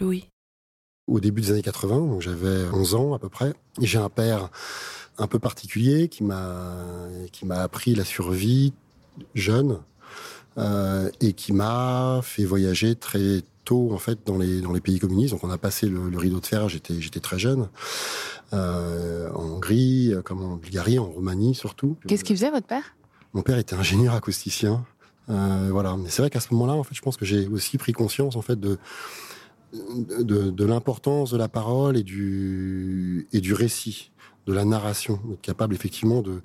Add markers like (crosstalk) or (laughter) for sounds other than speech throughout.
Louis. Au début des années 80, donc j'avais 11 ans à peu près, et j'ai un père un peu particulier qui m'a qui m'a appris la survie jeune euh, et qui m'a fait voyager très tôt en fait dans les dans les pays communistes. Donc on a passé le, rideau de fer. J'étais j'étais très jeune euh, en Hongrie, comme en Bulgarie, en Roumanie surtout. Qu'est-ce qu'il faisait votre père? Mon père était ingénieur acousticien. Euh, voilà. Mais c'est vrai qu'à ce moment-là, en fait, je pense que j'ai aussi pris conscience en fait de l'importance de la parole et du récit de la narration, être capable effectivement de,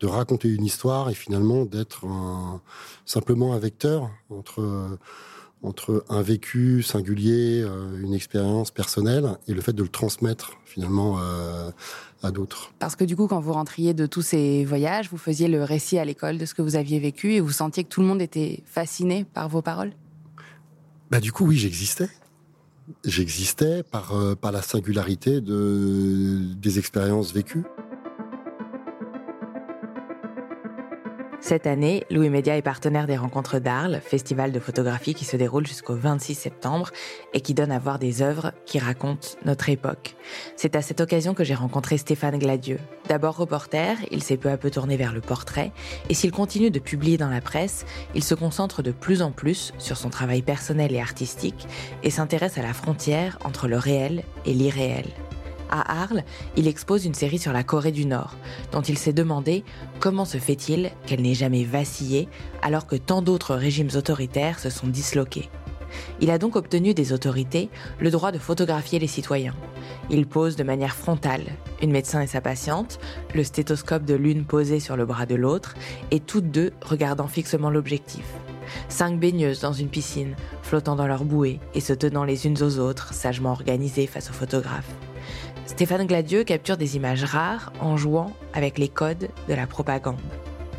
de raconter une histoire et finalement d'être simplement un vecteur entre, entre un vécu singulier, euh, une expérience personnelle et le fait de le transmettre finalement euh, à d'autres. Parce que du coup, quand vous rentriez de tous ces voyages, vous faisiez le récit à l'école de ce que vous aviez vécu et vous sentiez que tout le monde était fasciné par vos paroles? Bah, Du coup, oui, j'existais j'existais par, euh, par la singularité de, des expériences vécues. Cette année, Louis Média est partenaire des Rencontres d'Arles, festival de photographie qui se déroule jusqu'au 26 septembre et qui donne à voir des œuvres qui racontent notre époque. C'est à cette occasion que j'ai rencontré Stéphane Gladieux. D'abord reporter, il s'est peu à peu tourné vers le portrait et s'il continue de publier dans la presse, il se concentre de plus en plus sur son travail personnel et artistique et s'intéresse à la frontière entre le réel et l'irréel. À Arles, il expose une série sur la Corée du Nord, dont il s'est demandé comment se fait-il qu'elle n'ait jamais vacillé alors que tant d'autres régimes autoritaires se sont disloqués. Il a donc obtenu des autorités le droit de photographier les citoyens. Il pose de manière frontale, une médecin et sa patiente, le stéthoscope de l'une posé sur le bras de l'autre, et toutes deux regardant fixement l'objectif. Cinq baigneuses dans une piscine, flottant dans leur bouée et se tenant les unes aux autres, sagement organisées face aux photographes. Stéphane Gladieux capture des images rares en jouant avec les codes de la propagande.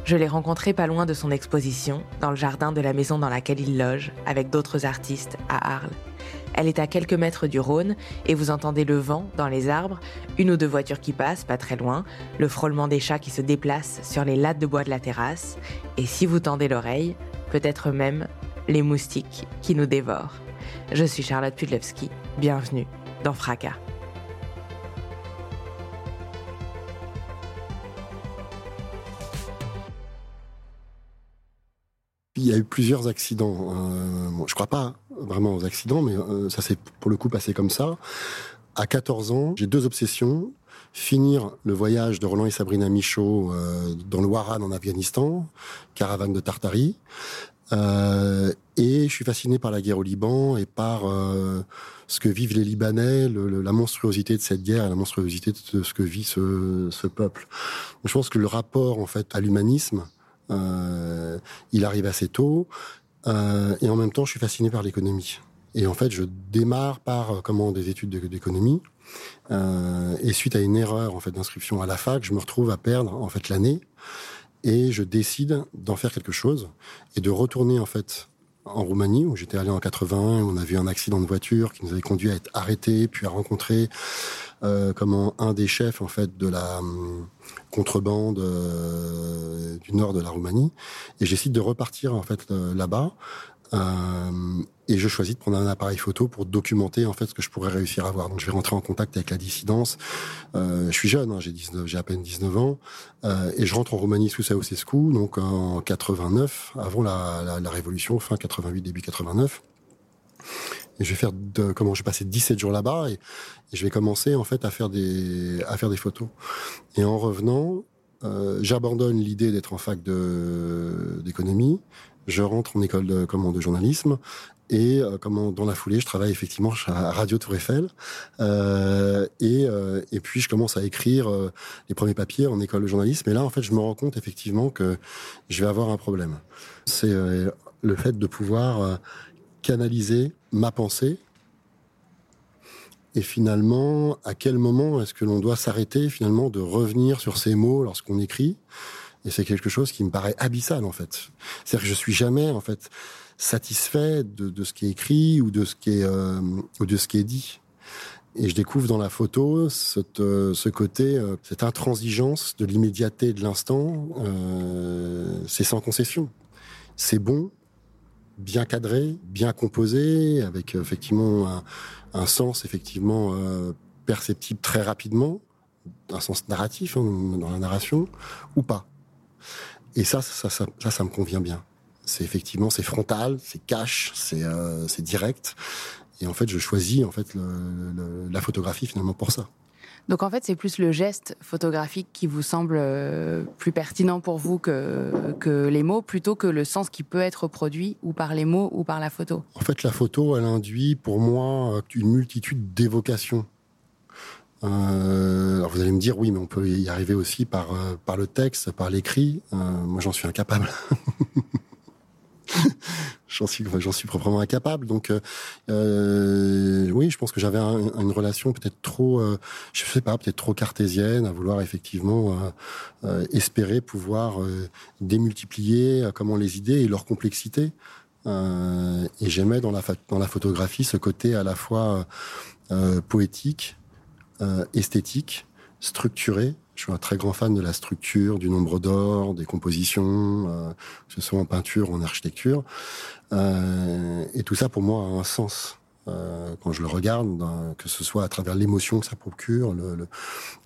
Je l'ai rencontré pas loin de son exposition, dans le jardin de la maison dans laquelle il loge, avec d'autres artistes à Arles. Elle est à quelques mètres du Rhône et vous entendez le vent dans les arbres, une ou deux voitures qui passent pas très loin, le frôlement des chats qui se déplacent sur les lattes de bois de la terrasse, et si vous tendez l'oreille, peut-être même les moustiques qui nous dévorent. Je suis Charlotte Pudlewski, bienvenue dans Fracas. Il y a eu plusieurs accidents. Euh, bon, je crois pas vraiment aux accidents, mais euh, ça s'est pour le coup passé comme ça. À 14 ans, j'ai deux obsessions. Finir le voyage de Roland et Sabrina Michaud euh, dans le Waran en Afghanistan, caravane de Tartarie. Euh, et je suis fasciné par la guerre au Liban et par ce que vivent les Libanais, la monstruosité de cette guerre et la monstruosité de ce que vit ce, peuple. Je pense que le rapport en fait à l'humanisme il arrive assez tôt. Euh, et en même temps, je suis fasciné par l'économie. Et en fait, je démarre par euh, comment des études d'économie. Euh, et suite à une erreur en fait d'inscription à la fac, je me retrouve à perdre en fait l'année. Et je décide d'en faire quelque chose et de retourner en fait en Roumanie où j'étais allé en 81. On a vu un accident de voiture qui nous avait conduit à être arrêtés, puis à rencontrer euh, comment un des chefs en fait de la hum, contrebande euh, du nord de la Roumanie et j'essaie de repartir en fait euh, là-bas euh, et je choisis de prendre un appareil photo pour documenter en fait ce que je pourrais réussir à voir. Donc je vais rentrer en contact avec la dissidence. Euh, je suis jeune, hein, j'ai 19, j'ai à peine 19 ans, euh, et je rentre en Roumanie sous Ceausescu, donc en 89, avant la, la, la révolution, fin 88, début 89. Et je vais faire de, comment je vais passer 17 jours là-bas et, et, je vais commencer en fait à faire des à faire des photos. Et en revenant, euh, j'abandonne l'idée d'être en fac de d'économie. Je rentre en école de comment de journalisme et euh, comment dans la foulée je travaille effectivement à Radio Tour Eiffel euh, et euh, et puis je commence à écrire euh, les premiers papiers en école de journalisme et là en fait je me rends compte effectivement que je vais avoir un problème. C'est euh, le fait de pouvoir canaliser ma pensée et finalement, à quel moment est-ce que l'on doit s'arrêter finalement de revenir sur ces mots lorsqu'on écrit? Et c'est quelque chose qui me paraît abyssal en fait. C'est-à-dire que je suis jamais en fait satisfait de, ce qui est écrit ou de ce qui est euh, ou de ce qui est dit. Et je découvre dans la photo cette, euh, ce côté, euh, cette intransigeance de l'immédiateté de l'instant. c'est sans concession. C'est bon, bien cadré, bien composé, avec effectivement un, un sens effectivement perceptible très rapidement, un sens narratif hein, dans la narration, ou pas. Et ça, ça, ça, ça me convient bien. C'est effectivement, c'est frontal, c'est cash, c'est euh, direct. Et en fait, je choisis en fait le, la photographie finalement pour ça. Donc en fait, c'est plus le geste photographique qui vous semble euh, plus pertinent pour vous que, que les mots, plutôt que le sens qui peut être produit ou par les mots ou par la photo. En fait, la photo, elle induit pour moi une multitude d'évocations. Euh, alors vous allez me dire, oui, mais on peut y arriver aussi par, euh, par le texte, par l'écrit. Euh, moi, j'en suis incapable. (laughs) (laughs) j'en suis, j'en suis proprement incapable. Donc, euh, euh oui, je pense que j'avais une relation peut-être trop, euh, je sais pas, peut-être trop cartésienne, à vouloir effectivement euh, espérer pouvoir démultiplier comment les idées et leur complexité. et j'aimais dans la dans la photographie ce côté à la fois poétique, esthétique, structuré je suis un très grand fan de la structure, du nombre d'or, des compositions, euh, que ce soit en peinture en architecture. Euh, et tout ça, pour moi, a un sens. Euh, quand je le regarde, que ce soit à travers l'émotion que ça procure,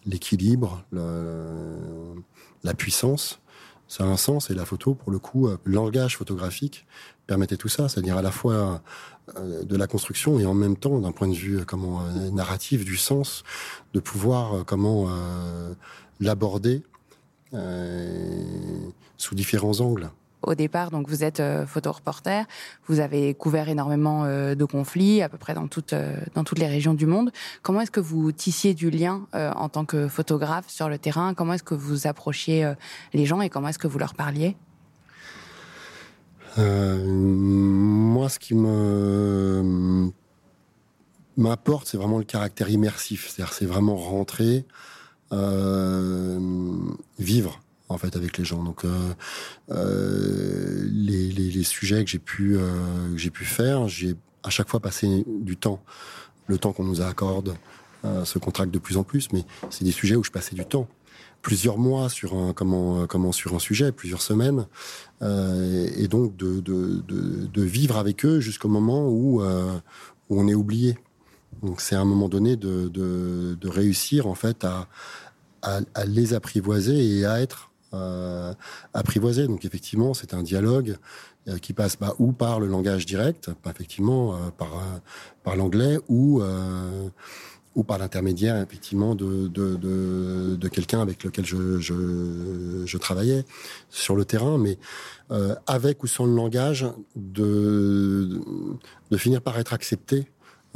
l'équilibre, la puissance, ça a un sens. Et la photo, pour le coup, le langage photographique permettait tout ça, c'est-à-dire à la fois de la construction et en même temps, d'un point de vue comment narratif, du sens, de pouvoir comment l'aborder euh, sous différents angles. Au départ, donc vous êtes euh, photoreporter, vous avez couvert énormément euh, de conflits à peu près dans toutes dans toutes les régions du monde. Comment est-ce que vous tissiez du lien en tant que photographe sur le terrain? Comment est-ce que vous approchiez les gens et comment est-ce que vous leur parliez? Moi, ce qui me m'apporte, c'est vraiment le caractère immersif. C'est-à-dire, c'est vraiment rentrer euh, vivre en fait avec les gens. Donc euh, euh, les, les, les, sujets que j'ai pu que j'ai pu faire, j'ai à chaque fois passé du temps, le temps qu'on nous accorde se contracte de plus en plus, mais c'est des sujets où je passais du temps plusieurs mois sur un comment comment sur un sujet, plusieurs semaines, euh, et donc de, de, de, de, vivre avec eux jusqu'au moment où, euh, où on est oublié. Donc c'est à un moment donné de, de, réussir en fait à, à, à, les apprivoiser et à être euh, apprivoisé. Donc effectivement, c'est un dialogue euh, qui passe bah, ou par le langage direct, effectivement euh, par euh, par l'anglais ou ou par l'intermédiaire effectivement de de, de, quelqu'un avec lequel je, je, travaillais sur le terrain, mais avec ou sans le langage, de de finir par être accepté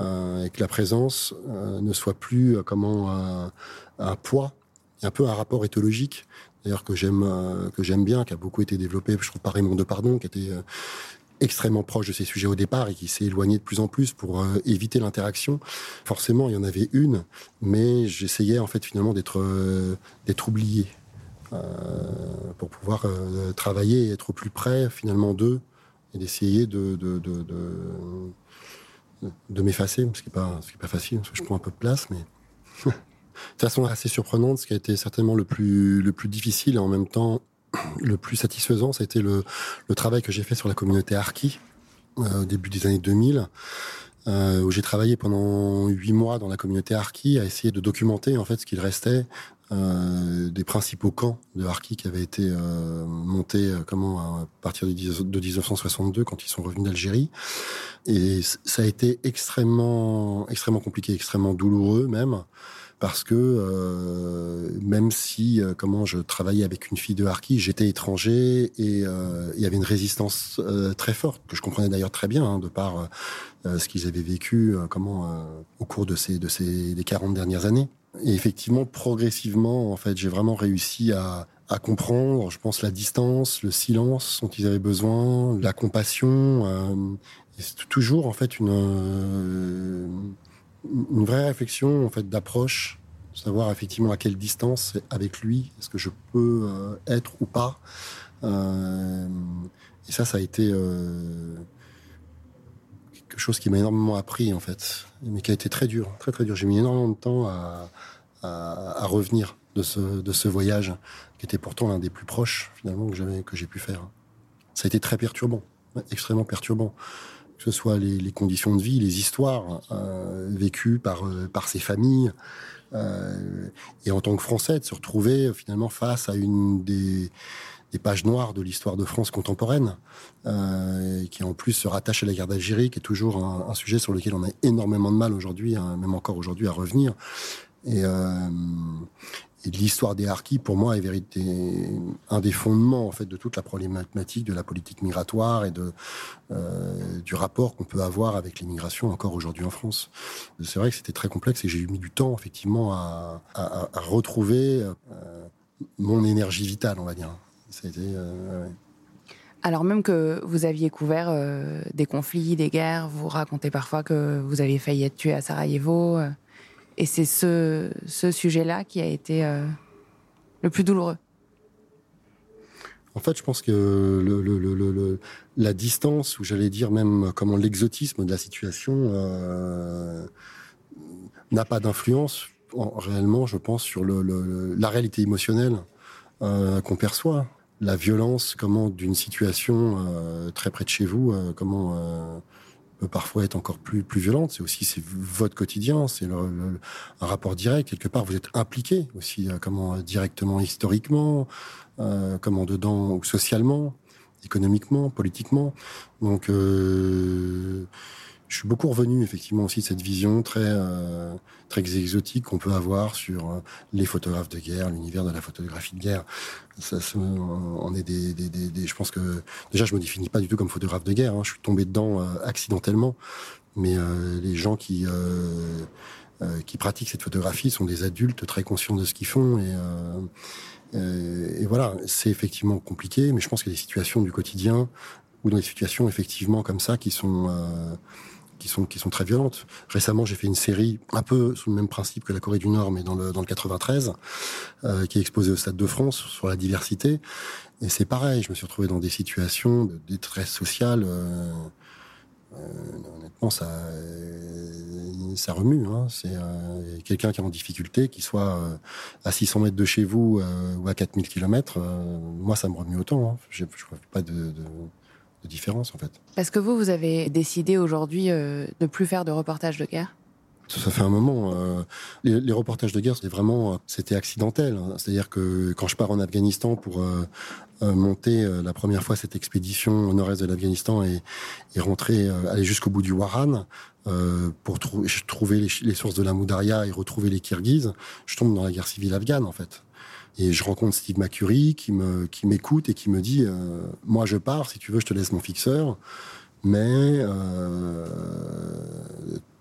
euh, et que la présence euh, ne soit plus euh, comment un, un, poids, un peu un rapport éthologique. D'ailleurs que j'aime que j'aime bien, qui a beaucoup été développé, je trouve par Raymond Depardon, qui était extrêmement proche de ces sujets au départ et qui s'est éloigné de plus en plus pour éviter l'interaction. Forcément, il y en avait une, mais j'essayais en fait finalement d'être d'être oublié euh, pour pouvoir travailler et être au plus près finalement d'eux et d'essayer de, m'effacer, ce qui n'est pas, facile, parce que je prends un peu de place, mais (laughs) de façon assez surprenante, ce qui a été certainement le plus, le plus difficile en même temps le plus satisfaisant, ça a été le, le travail que j'ai fait sur la communauté Arki euh, au début des années 2000. Euh, où j'ai travaillé pendant huit mois dans la communauté Arki à essayer de documenter en fait ce qu'il restait euh, des principaux camps de Harki qui avaient été euh, montés euh, comment à partir de, 1962 quand ils sont revenus d'Algérie et ça a été extrêmement extrêmement compliqué extrêmement douloureux même parce que euh, même si comment je travaillais avec une fille de Harki, j'étais étranger et il y avait une résistance très forte que je comprenais d'ailleurs très bien hein, de par ce qu'ils avaient vécu comment au cours de ces de ces des 40 dernières années. Et effectivement, progressivement, en fait, j'ai vraiment réussi à, à comprendre, je pense, la distance, le silence dont ils avaient besoin, la compassion. Euh, c'est toujours en fait une euh, une vraie réflexion en fait d'approche, savoir effectivement à quelle distance avec lui est-ce que je peux euh, être ou pas. et ça, ça a été quelque chose qui m'a énormément appris en fait, mais qui a été très dur, très très dur. J'ai mis énormément de temps à, revenir de ce, voyage, qui était pourtant l'un des plus proches finalement que j'ai pu faire. Ça a été très perturbant, extrêmement perturbant, que ce soit les, conditions de vie, les histoires euh, vécues par euh, par ces familles, euh, et en tant que Français de se retrouver finalement face à une des pages noires de l'histoire de France contemporaine, qui en plus se rattache à la guerre d'Algérie, qui est toujours un, sujet sur lequel on a énormément de mal aujourd'hui, hein, même encore aujourd'hui, à revenir. Et l'histoire des harkis, pour moi, est vérité, un des fondements en fait de toute la problématique de la politique migratoire et de euh, du rapport qu'on peut avoir avec l'immigration encore aujourd'hui en France. C'est vrai que c'était très complexe et j'ai eu mis du temps effectivement à, retrouver euh, mon énergie vitale, on va dire. Euh. Alors même que vous aviez couvert des conflits, des guerres, vous racontez parfois que vous avez failli être tué à Sarajevo. Euh, et c'est ce, sujet-là qui a été euh, le plus douloureux. En fait, je pense que la distance, ou j'allais dire même comment l'exotisme de la situation, euh, n'a pas d'influence réellement, je pense, sur la réalité émotionnelle euh, qu'on perçoit. La violence, comment d'une situation euh, très près de chez vous, euh, comment peut parfois être encore plus plus violente. C'est aussi c'est votre quotidien, c'est le, le, un rapport direct. Quelque part, vous êtes impliqué aussi, euh, comment directement historiquement, euh, comment dedans ou socialement, économiquement, politiquement. Donc, euh, je suis beaucoup revenu effectivement aussi de cette vision très euh, très exotique qu'on peut avoir sur euh, les photographes de guerre, l'univers de la photographie de guerre. Ça, on est des, des, des, des, je pense que déjà je me définis pas du tout comme photographe de guerre. Hein, je suis tombé dedans euh, accidentellement, mais euh, les gens qui euh, qui pratiquent cette photographie sont des adultes très conscients de ce qu'ils font et et voilà, c'est effectivement compliqué, mais je pense qu'il y a des situations du quotidien ou dans des situations effectivement comme ça qui sont qui sont qui sont très violentes. Récemment, j'ai fait une série un peu sous le même principe que la Corée du Nord, mais dans le dans le 93, euh, qui est exposée au Stade de France sur la diversité. Et c'est pareil, je me suis retrouvé dans des situations de détresse sociale. Euh, euh, honnêtement, ça ça remue. Hein. C'est quelqu'un qui est en difficulté, qui soit à 600 mètres de chez vous ou à 4000 km. moi, ça me remue autant. Hein. Je ne vois pas de de différence en fait. Parce que vous, vous avez décidé aujourd'hui euh, de plus faire de reportages de guerre? Ça fait un moment. Euh, les, les, reportages de guerre, c'était vraiment, c'était accidentel. Hein. C'est-à-dire que quand je pars en Afghanistan pour euh, euh, monter euh, la première fois cette expédition au nord-est de l'Afghanistan et, et, rentrer, euh, aller jusqu'au bout du Waran pour trou trouver les, les, sources de la Moudaria et retrouver les Kirghizes, je tombe dans la guerre civile afghane en fait. Et je rencontre Steve McCurry qui me qui m'écoute et qui me dit euh, moi je pars si tu veux je te laisse mon fixeur. Mais euh,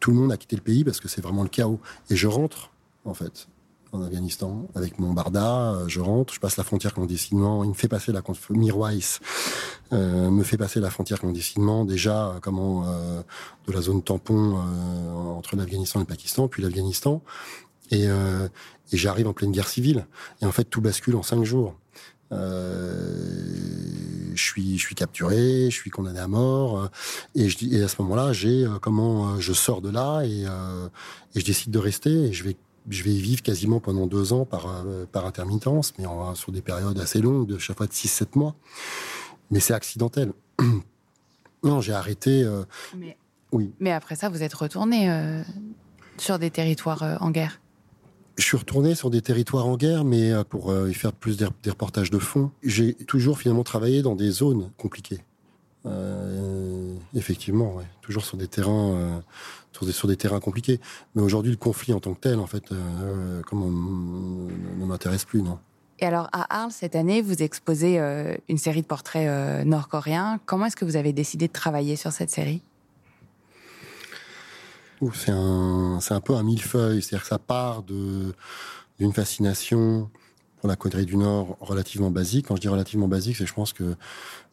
tout le monde a quitté le pays parce que c'est vraiment le chaos. Et je rentre en fait en Afghanistan avec mon barda je rentre je passe la frontière clandestinement. Il me fait passer la Mirwais euh, me fait passer la frontière clandestinement. Déjà comment euh, de la zone tampon euh, entre l'Afghanistan et le Pakistan puis l'Afghanistan et, euh, et j'arrive en pleine guerre civile. Et en fait, tout bascule en cinq jours. Euh, je suis, je suis capturé, je suis condamné à mort, et, je, et à ce moment-là, j'ai euh, comment je sors de là et, euh, et je décide de rester. Et je vais, je vais y vivre quasiment pendant deux ans par par intermittence, mais en, sur des périodes assez longues, de chaque fois de 6-7 mois. Mais c'est accidentel. (clears throat) non, j'ai arrêté. Euh, mais, oui. Mais après ça, vous êtes retourné sur des territoires en guerre je suis retourné sur des territoires en guerre, mais pour euh, y faire plus des, reportages de fond. J'ai toujours finalement travaillé dans des zones compliquées. Euh, effectivement, ouais. toujours sur des terrains, euh, sur des terrains compliqués. Mais aujourd'hui, le conflit en tant que tel, en fait, euh, ne m'intéresse plus, non. Et alors, à Arles, cette année, vous exposez euh, une série de portraits euh, nord-coréens. Comment est-ce que vous avez décidé de travailler sur cette série? C'est un, un peu un millefeuille. C'est-à-dire que ça part d'une fascination pour la Corée du Nord relativement basique. Quand je dis relativement basique, c'est je pense que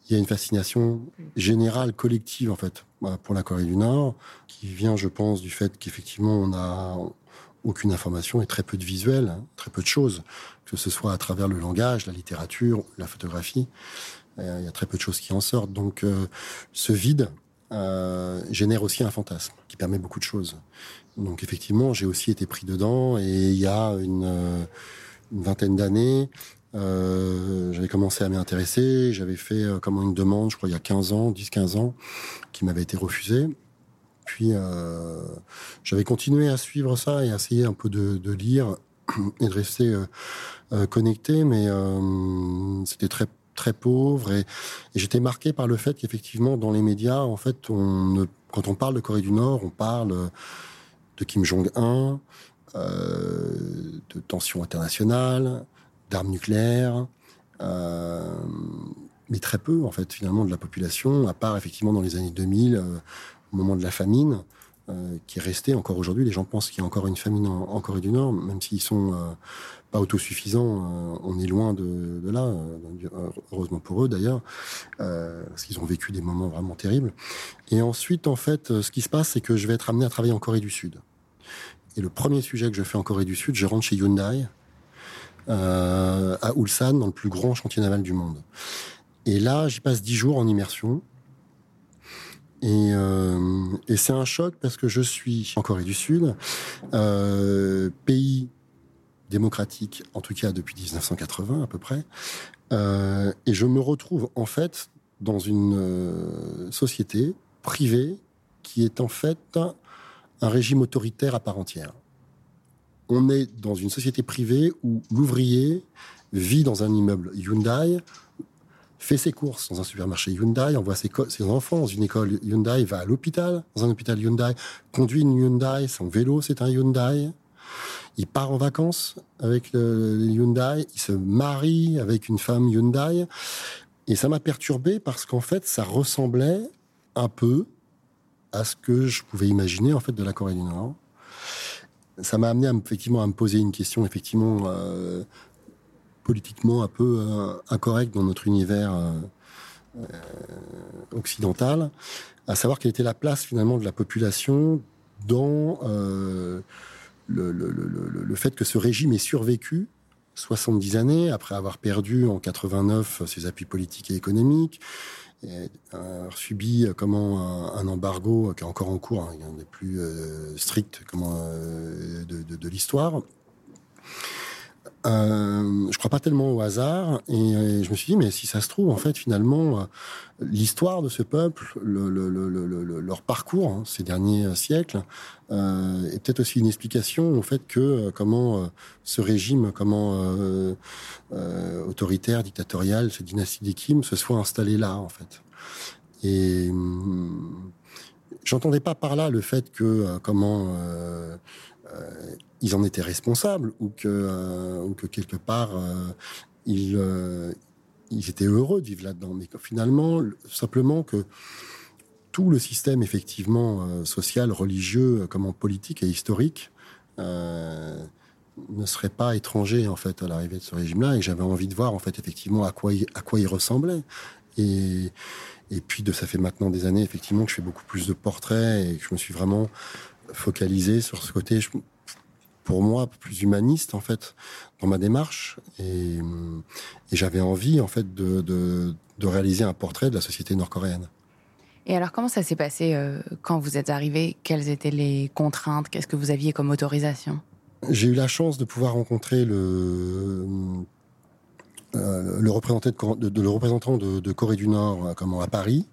il y a une fascination générale, collective en fait, pour la Corée du Nord, qui vient, je pense, du fait qu'effectivement on a aucune information et très peu de visuels, hein, très peu de choses, que ce soit à travers le langage, la littérature, la photographie. Euh, il y a très peu de choses qui en sortent. Donc euh, ce vide euh, génère aussi un fantasme qui permet beaucoup de choses. Donc effectivement, j'ai aussi été pris dedans et il y a une, une vingtaine d'années, euh, j'avais commencé à m'y intéresser. J'avais fait euh, comment une demande, je crois, il y a 15 ans, 10-15 ans, qui m'avait été refusée. Puis euh, j'avais continué à suivre ça et à essayer un peu de, de lire et de rester euh, euh connecté, mais euh, c'était très très pauvre et, j'étais marqué par le fait qu'effectivement dans les médias, en fait, on quand on parle de Corée du Nord, on parle de Kim Jong Un, de tensions internationales, d'armes nucléaires, euh, mais très peu en fait finalement de la population, à part effectivement dans les années 2000, euh, au moment de la famine, euh, qui est restée encore aujourd'hui. Les gens pensent qu'il y a encore une famine en, Corée du Nord, même s'ils sont pas autosuffisants, on est loin de, de là, heureusement pour eux d'ailleurs, parce qu'ils ont vécu des moments vraiment terribles. Et ensuite, en fait, ce qui se passe, c'est que je vais être amené à travailler en Corée du Sud. Et le premier sujet que je fais en Corée du Sud, je rentre chez Hyundai, euh, à Ulsan, dans le plus grand chantier naval du monde. Et là, j'y passe dix jours en immersion. Et, euh, et c'est un choc parce que je suis en Corée du Sud, euh, pays démocratique, en tout cas depuis 1980 à peu près, euh, et je me retrouve en fait dans une société privée qui est en fait un régime autoritaire à part entière. On est dans une société privée où l'ouvrier vit dans un immeuble Hyundai, fait ses courses dans un supermarché Hyundai, envoie ses, ses enfants dans une école Hyundai, va à l'hôpital, dans un hôpital Hyundai, conduit une Hyundai, son vélo c'est un Hyundai. Il part en vacances avec le, Hyundai, il se marie avec une femme Hyundai. Et ça m'a perturbé parce qu'en fait, ça ressemblait un peu à ce que je pouvais imaginer en fait de la Corée du Nord ça m'a amené à, effectivement à me poser une question effectivement euh, politiquement un peu euh, incorrecte dans notre univers euh, occidental, à savoir quelle était la place finalement de la population dans le, fait que ce régime ait survécu 70 années après avoir perdu en 89 ses appuis politiques et économiques, a subi euh, comment un, embargo qui est encore en cours, hein, un des plus euh, stricts comment, euh, de l'histoire. Euh, je crois pas tellement au hasard et, je me suis dit mais si ça se trouve en fait finalement l'histoire de ce peuple, le, le, le, leur parcours hein, ces derniers siècles euh, est peut-être aussi une explication au fait que comment ce régime comment autoritaire, dictatorial, cette dynastie des se soit installée là en fait. Et hum, j'entendais pas par là le fait que comment euh, ils en étaient responsables ou que, euh, quelque part euh, ils, étaient heureux de vivre là-dedans. Mais que finalement, simplement que tout le système effectivement social, religieux, comme politique et historique euh, ne serait pas étranger en fait à l'arrivée de ce régime-là et j'avais envie de voir en fait effectivement à quoi il, à quoi il ressemblait et et puis de ça fait maintenant des années effectivement que je fais beaucoup plus de portraits et que je me suis vraiment focalisé sur ce côté, pour moi, plus humaniste en fait dans ma démarche, et, et j'avais envie en fait de, de, de, réaliser un portrait de la société nord-coréenne. Et alors, comment ça s'est passé euh, quand vous êtes arrivé Quelles étaient les contraintes? Qu'est-ce que vous aviez comme autorisation? J'ai eu la chance de pouvoir rencontrer le euh, le, représentant de, de, le représentant de, de Corée du Nord, euh, comment à Paris,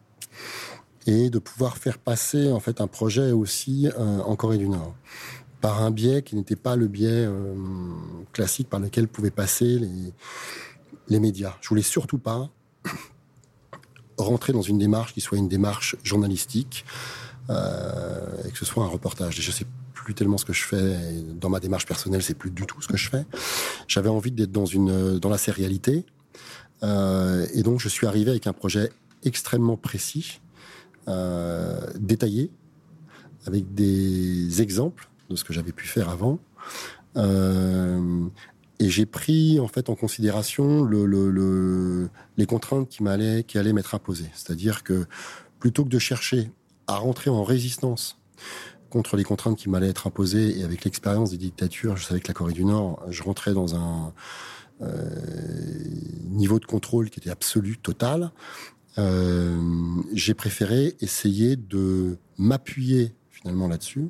et de pouvoir faire passer en fait un projet aussi euh, en Corée du Nord par un biais qui n'était pas le biais euh, classique par lequel pouvaient passer les, les médias. Je voulais surtout pas (coughs) rentrer dans une démarche qui soit une démarche journalistique euh, et que ce soit un reportage. Je sais plus tellement ce que je fais dans ma démarche personnelle, c'est plus du tout ce que je fais. J'avais envie d'être dans une dans la sérialité et donc je suis arrivé avec un projet extrêmement précis détaillé, avec des exemples de ce que j'avais pu faire avant, euh, Et j'ai pris en fait en considération le, les contraintes qui m'allaient, qui allaient m'être imposées. C'est-à-dire que plutôt que de chercher à rentrer en résistance contre les contraintes qui m'allaient être imposées et avec l'expérience des dictatures, je savais que la Corée du Nord, je rentrais dans un euh, niveau de contrôle qui était absolu, total. Euh, j'ai préféré essayer de m'appuyer finalement là-dessus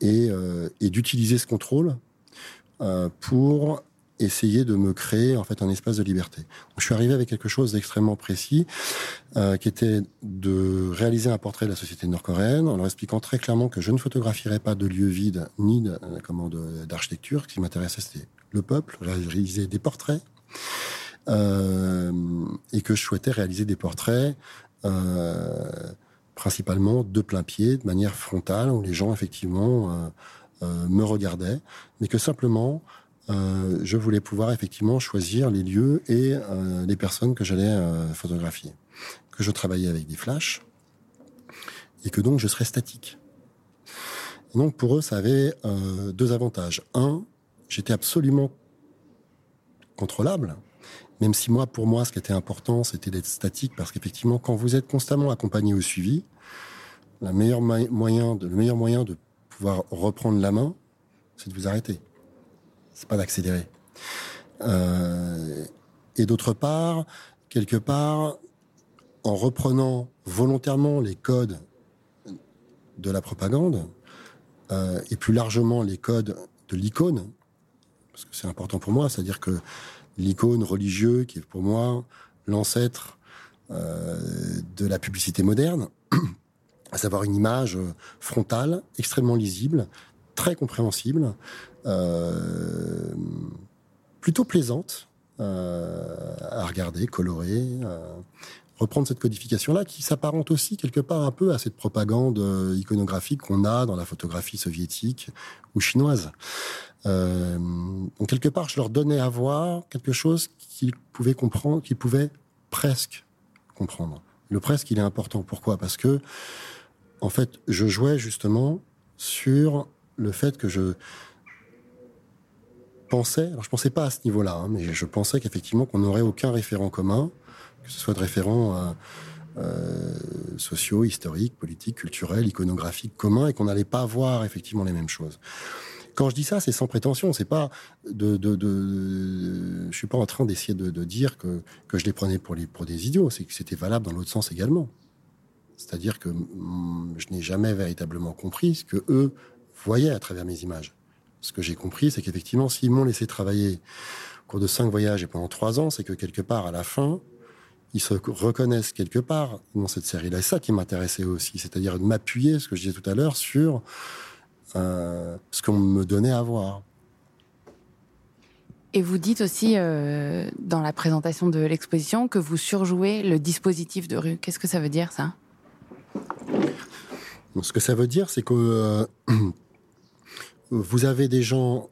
et, euh, d'utiliser ce contrôle euh, pour essayer de me créer en fait un espace de liberté. je suis arrivé avec quelque chose d'extrêmement précis, qui était de réaliser un portrait de la société nord-coréenne, en leur expliquant très clairement que je ne photographieraient pas de lieux vides ni d'architecture. Ce qui m'intéressait, c'était le peuple, réaliser des portraits, euh, et que je souhaitais réaliser des portraits. Euh, principalement de plein pied, de manière frontale, où les gens effectivement euh, me regardaient, mais que simplement je voulais pouvoir effectivement choisir les lieux et les personnes que j'allais photographier. Que je travaillais avec des flashs et que donc je serais statique. Donc pour eux, ça avait deux avantages. Un, j'étais absolument contrôlable, même si moi, pour moi, ce qui était important, c'était d'être statique, parce qu'effectivement, quand vous êtes constamment accompagné au suivi, le meilleur moyen de pouvoir reprendre la main, c'est de vous arrêter. C'est pas d'accélérer. Euh, et d'autre part, quelque part, en reprenant volontairement les codes de la propagande, euh, et plus largement les codes de l'icône, parce que c'est important pour moi, c'est-à-dire que l'icône religieux, qui est pour moi l'ancêtre euh, de la publicité moderne, (clears throat) à savoir une image frontale, extrêmement lisible, très compréhensible, euh, plutôt plaisante euh, à regarder, colorée. Euh, reprendre cette codification-là qui s'apparente aussi quelque part un peu à cette propagande iconographique qu'on a dans la photographie soviétique ou chinoise. donc quelque part, je leur donnais à voir quelque chose qu'ils pouvaient comprendre, qu'ils pouvaient presque comprendre. Le presque, il est important. Pourquoi? Parce que en fait, je jouais justement sur le fait que je pensais, alors je pensais pas à ce niveau-là, hein, mais je pensais qu'effectivement qu'on n'aurait aucun référent commun, que ce soit de référents euh, euh, sociaux, historiques, politiques, culturels, iconographiques communs, et qu'on n'allait pas voir effectivement les mêmes choses. Quand je dis ça, c'est sans prétention. C'est pas de, je suis pas en train d'essayer de, dire que, que je les prenais pour pour des idiots. C'est que c'était valable dans l'autre sens également. C'est-à-dire que mm, je n'ai jamais véritablement compris ce que eux voyaient à travers mes images. Ce que j'ai compris, c'est qu'effectivement, s'ils m'ont laissé travailler au cours de cinq voyages et pendant trois ans, c'est que quelque part, à la fin, ils se reconnaissent quelque part dans cette série-là. C'est ça qui m'intéressait aussi, c'est-à-dire de m'appuyer, ce que je disais tout à l'heure, sur euh, ce qu'on me donnait à voir. Et vous dites aussi euh, dans la présentation de l'exposition que vous surjouez le dispositif de rue. Qu'est-ce que ça veut dire ça? Ce que ça veut dire, c'est que euh, vous avez des gens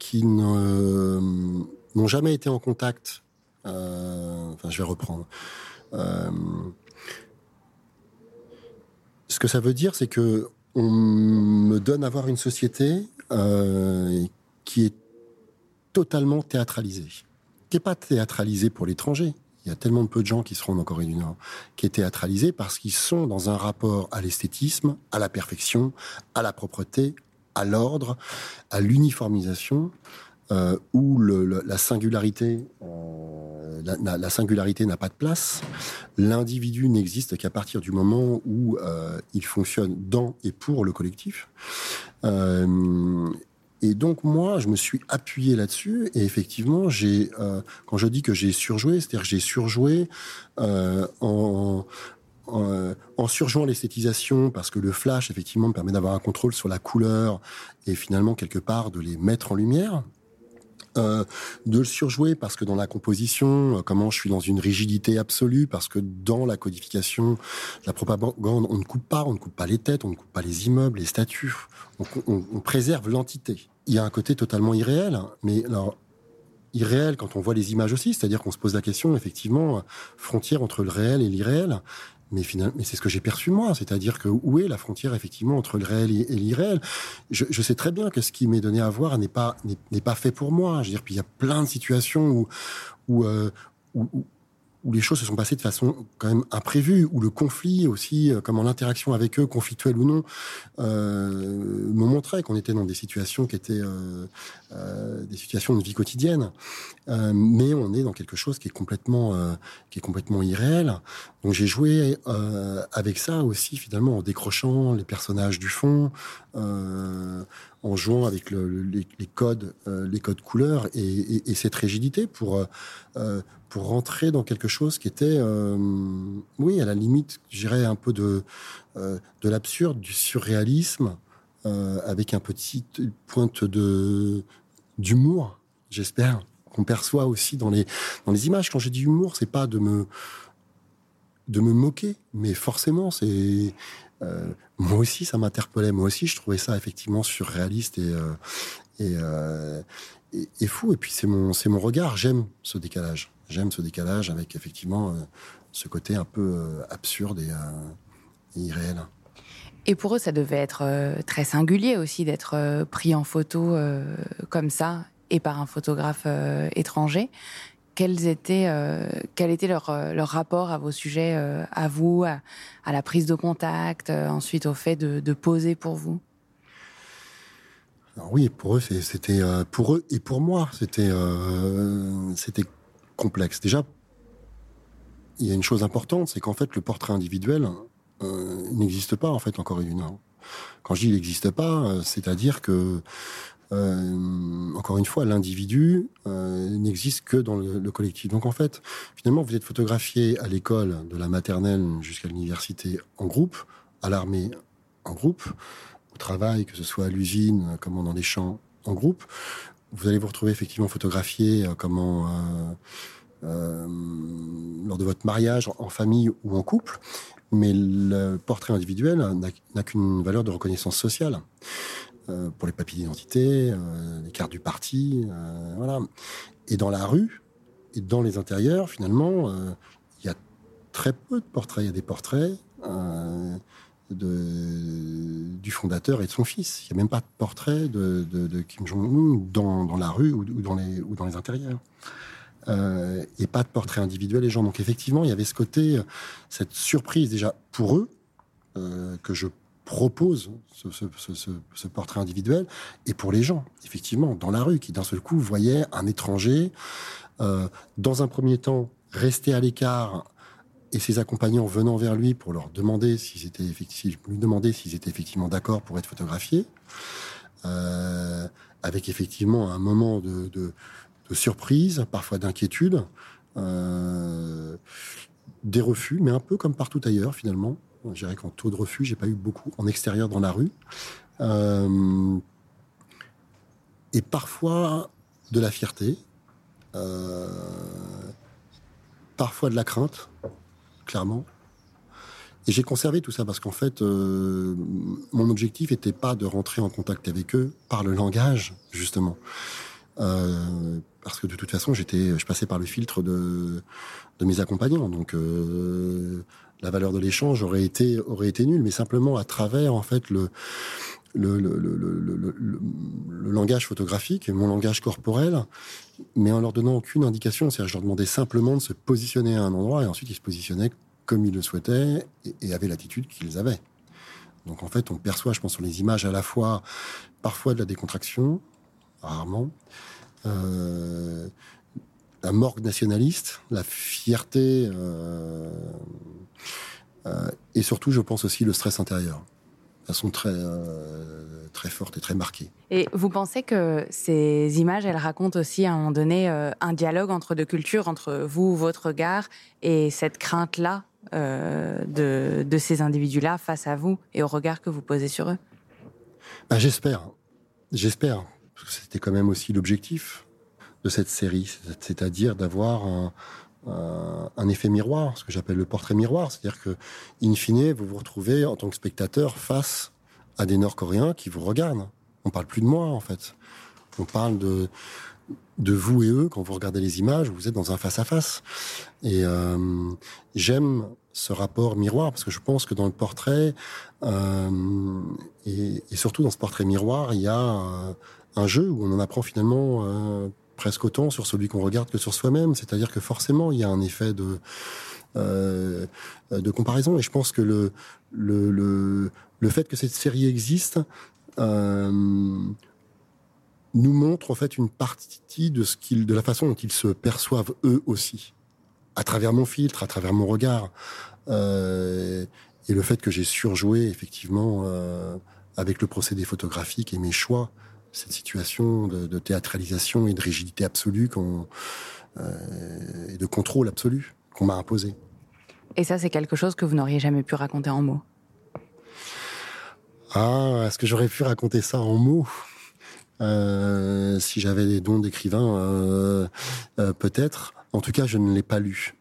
qui n'ont jamais été en contact. Euh, enfin, je vais reprendre. ce que ça veut dire, c'est que on me donne à voir une société qui est totalement théâtralisée, qui n'est pas théâtralisée pour l'étranger, il y a tellement peu de gens qui se rendent en Corée du Nord, qui est théâtralisé parce qu'ils sont dans un rapport à l'esthétisme, à la perfection, à la propreté, à l'ordre, à l'uniformisation, euh, où le, la singularité, euh, la, la, singularité n'a pas de place. L'individu n'existe qu'à partir du moment où euh, il fonctionne dans et pour le collectif. Et donc moi, je me suis appuyé là-dessus et effectivement, j'ai quand je dis que j'ai surjoué, c'est-à-dire que j'ai surjoué en, surjouant l'esthétisation parce que le flash effectivement me permet d'avoir un contrôle sur la couleur et finalement quelque part de les mettre en lumière. Euh, de le surjouer parce que dans la composition, euh, comment je suis dans une rigidité absolue, parce que dans la codification, la propagande, on ne coupe pas, on ne coupe pas les têtes, on ne coupe pas les immeubles, les statues, on, on, préserve l'entité. Il y a un côté totalement irréel, hein, mais alors irréel quand on voit les images aussi, c'est-à-dire qu'on se pose la question effectivement frontière entre le réel et l'irréel. Mais finalement, mais c'est ce que j'ai perçu moi, c'est-à-dire que où est la frontière effectivement entre le réel et, l'irréel? Je, je, sais très bien que ce qui m'est donné à voir n'est pas n'est pas fait pour moi. Je veux dire, puis il y a plein de situations où où, euh, où, où où les choses se sont passées de façon quand même imprévue, où le conflit aussi, euh, comme en interaction avec eux, conflictuel ou non, euh, me montrait qu'on était dans des situations qui étaient euh, euh des situations de vie quotidienne, mais on est dans quelque chose qui est complètement qui est complètement irréel. Donc j'ai joué avec ça aussi finalement en décrochant les personnages du fond, en jouant avec le, les, codes les codes couleurs et, et, et cette rigidité pour pour rentrer dans quelque chose qui était, euh, oui, à la limite, je dirais un peu de, euh, de l'absurde, du surréalisme, euh, avec un petit pointe de d'humour, j'espère, qu'on perçoit aussi dans les dans les images. Quand j'ai dit humour, c'est pas de me de me moquer, mais forcément, c'est moi aussi, ça m'interpellait. Moi aussi, je trouvais ça effectivement surréaliste et et, et, fou. Et puis c'est mon c'est mon regard. J'aime ce décalage j'aime ce décalage avec effectivement euh, ce côté un peu euh, absurde euh, et, irréel. Et pour eux, ça devait être très singulier aussi d'être pris en photo comme ça et par un photographe étranger. Quels étaient, quel était leur, leur rapport à vos sujets, à vous, à, la prise de contact, ensuite au fait de, poser pour vous? Alors oui, pour eux, c'était pour eux et pour moi, c'était c'était complexe. Déjà, il y a une chose importante, c'est qu'en fait, le portrait individuel euh, n'existe pas, en fait, encore une fois. Quand je dis il n'existe pas, euh, c'est-à-dire que, euh, encore une fois, l'individu euh, n'existe que dans le, le, collectif. Donc, en fait, finalement, vous êtes photographié à l'école, de la maternelle jusqu'à l'université, en groupe, à l'armée, en groupe, au travail, que ce soit à l'usine, comme dans les champs, en groupe vous allez vous retrouver effectivement photographié euh, comment lors de votre mariage, en famille ou en couple, mais le portrait individuel n'a qu'une valeur de reconnaissance sociale. Euh, pour les papiers d'identité, euh, les cartes du parti, euh, voilà. Et dans la rue et dans les intérieurs, finalement, il y a très peu de portraits. Il y a des portraits du fondateur et de son fils. Il n'y a même pas de portrait de, Kim Jong-un dans, la rue ou, dans les, ou dans les intérieurs. Et pas de portrait individuel des gens. Donc effectivement, il y avait ce côté, cette surprise déjà pour eux, que je propose ce, portrait individuel, et pour les gens, effectivement, dans la rue, qui d'un seul coup voyaient un étranger, euh, dans un premier temps, rester à l'écart et ses accompagnants venant vers lui pour leur demander s'ils étaient effectivement, lui demander s'ils étaient effectivement d'accord pour être photographiés, euh, avec effectivement un moment de surprise, parfois d'inquiétude, euh, des refus, mais un peu comme partout ailleurs finalement. Je dirais qu'en taux de refus, j'ai pas eu beaucoup en extérieur dans la rue, euh, et parfois de la fierté, euh, parfois de la crainte clairement. Et j'ai conservé tout ça parce qu'en fait, euh, mon objectif n'était pas de rentrer en contact avec eux par le langage, justement. Parce que de toute façon, j'étais, je passais par le filtre de, de mes accompagnants. Donc, la valeur de l'échange aurait été, nulle. Mais simplement à travers, en fait, le, langage photographique, mon langage corporel, mais en leur donnant aucune indication. C'est-à-dire, je leur demandais simplement de se positionner à un endroit et ensuite ils se positionnaient comme ils le souhaitaient et, et avaient l'attitude qu'ils avaient. Donc en fait, on perçoit, je pense, sur les images à la fois parfois de la décontraction, rarement, euh, la morgue nationaliste, la fierté euh, euh, et surtout, je pense aussi le stress intérieur façon très, euh, très forte et très marquée. Et vous pensez que ces images, elles racontent aussi à un moment donné un dialogue entre deux cultures, entre vous, votre regard, et cette crainte-là de, de ces individus-là face à vous et au regard que vous posez sur eux? Ben, J'espère. J'espère. C'était quand même aussi l'objectif de cette série, c'est-à-dire d'avoir un, un effet miroir, ce que j'appelle le portrait miroir, c'est-à-dire que, in fine, vous vous retrouvez en tant que spectateur face à des Nord-Coréens qui vous regardent. On parle plus de moi, en fait. On parle de de vous et eux quand vous regardez les images. Vous êtes dans un face à face. Et euh, j'aime ce rapport miroir, parce que je pense que dans le portrait, euh, et, surtout dans ce portrait miroir, il y a un, jeu où on en apprend finalement euh, presque autant sur celui qu'on regarde que sur soi-même. C'est-à-dire que forcément, il y a un effet de, euh, de comparaison. Et je pense que le, le, le, fait que cette série existe nous montre en fait une partie de, ce qu'ils, de la façon dont ils se perçoivent eux aussi à travers mon filtre, à travers mon regard. Euh, et le fait que j'ai surjoué effectivement euh, avec le procédé photographique et mes choix cette situation de, théâtralisation et de rigidité absolue euh, et de contrôle absolu qu'on m'a imposé. Et ça, c'est quelque chose que vous n'auriez jamais pu raconter en mots? Ah, est-ce que j'aurais pu raconter ça en mots? Si j'avais des dons d'écrivain, peut-être. En tout cas, je ne l'ai pas lu.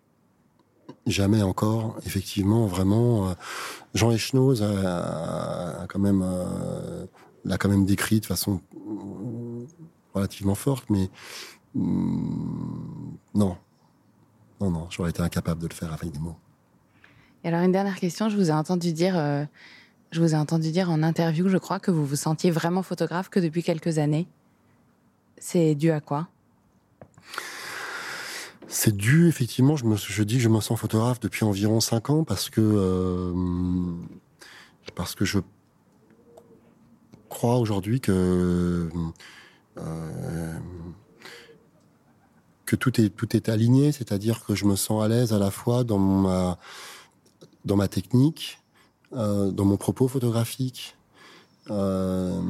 Jamais encore, effectivement, vraiment. Euh, Jean Echnoz a, quand même euh, l'a quand même décrit de façon euh, relativement forte, mais mm, non, non, non, j'aurais été incapable de le faire avec des mots. Et alors une dernière question, je vous ai entendu dire, je vous ai entendu dire en interview, je crois que vous vous sentiez vraiment photographe que depuis quelques années. C'est dû à quoi? C'est dû, effectivement, je, me, je dis que je me sens photographe depuis environ cinq ans parce que, euh, parce que je crois aujourd'hui que, euh, que tout est, tout est aligné, c'est-à-dire que je me sens à l'aise à la fois dans ma, dans ma technique, euh, dans mon propos photographique, euh,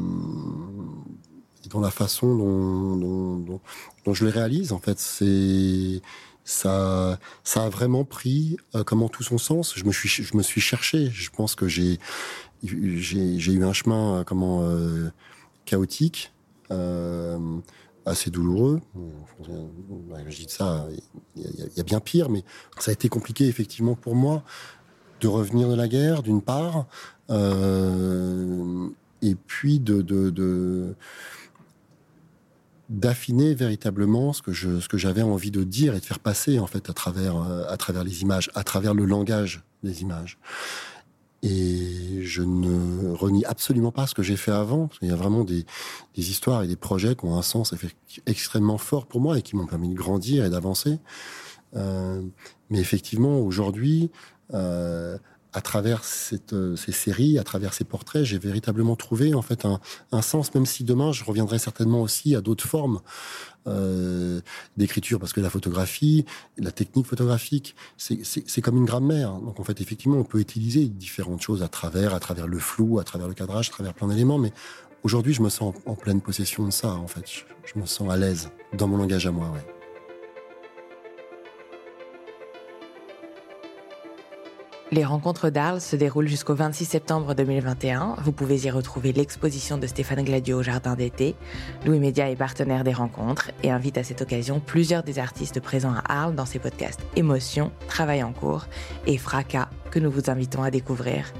dans la façon dont, dont, je les réalise. En fait, c'est ça, ça a vraiment pris euh, comment tout son sens. Je me suis, je me suis cherché. Je pense que j'ai, j'ai, eu un chemin euh, comment euh, chaotique, assez douloureux. Je dis ça, il y, a bien pire, mais ça a été compliqué effectivement pour moi de revenir de la guerre, d'une part, et puis d'affiner véritablement ce que j'avais envie de dire et de faire passer en fait euh, à travers les images, à travers le langage des images. Et je ne renie absolument pas ce que j'ai fait avant. Il y a vraiment des, des histoires et des projets qui ont un sens extrêmement fort pour moi et qui m'ont permis de grandir et d'avancer. Euh, mais effectivement, aujourd'hui, euh, à travers euh, ces séries, à travers ces portraits, j'ai véritablement trouvé en fait un, sens, même si demain je reviendrai certainement aussi à d'autres formes euh, d'écriture, parce que la photographie, la technique photographique, c'est comme une grammaire. Donc en fait, effectivement, on peut utiliser différentes choses à travers, à travers le flou, à travers le cadrage, à travers plein d'éléments, mais aujourd'hui, je me sens en, pleine possession de ça. En fait, je, me sens à l'aise dans mon langage à moi. Les rencontres d'Arles se déroulent jusqu'au 26 septembre 2021. Vous pouvez y retrouver l'exposition de Stéphane Gladio au Jardin d'été. Louis Média est partenaire des rencontres et invite à cette occasion plusieurs des artistes présents à Arles dans ses podcasts Émotion, Travail en cours et Fracas que nous vous invitons à découvrir.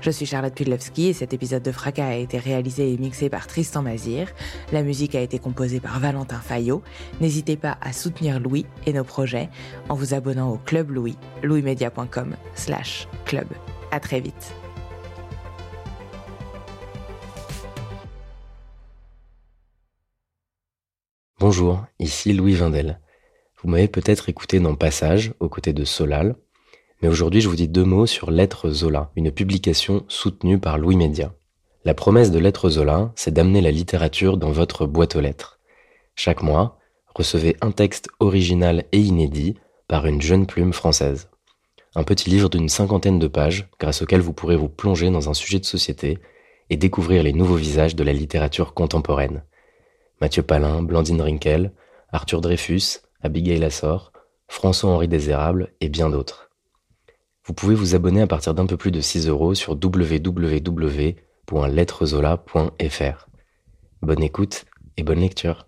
Je suis Charlotte Pudlowski et cet épisode de Fracas a été réalisé et mixé par Tristan Mazir. La musique a été composée par Valentin Fayot. N'hésitez pas à soutenir Louis et nos projets en vous abonnant au Club Louis, louismedia.com slash club. À très vite. Bonjour, ici Louis Vindel. Vous m'avez peut-être écouté dans Passage, aux côtés de Solal, mais aujourd'hui je vous dis deux mots sur Lettres Zola, une publication soutenue par Louis Média. La promesse de Lettres Zola, c'est d'amener la littérature dans votre boîte aux lettres. Chaque mois, recevez un texte original et inédit par une jeune plume française. Un petit livre d'une cinquantaine de pages, grâce auquel vous pourrez vous plonger dans un sujet de société et découvrir les nouveaux visages de la littérature contemporaine. Mathieu Palin, Blandine Rinkel, Arthur Dreyfus, Abigail Assor, François-Henri Désérable et bien d'autres. Vous pouvez vous abonner à partir d'un peu plus de 6 euros sur www.lettrezola.fr. Bonne écoute et bonne lecture.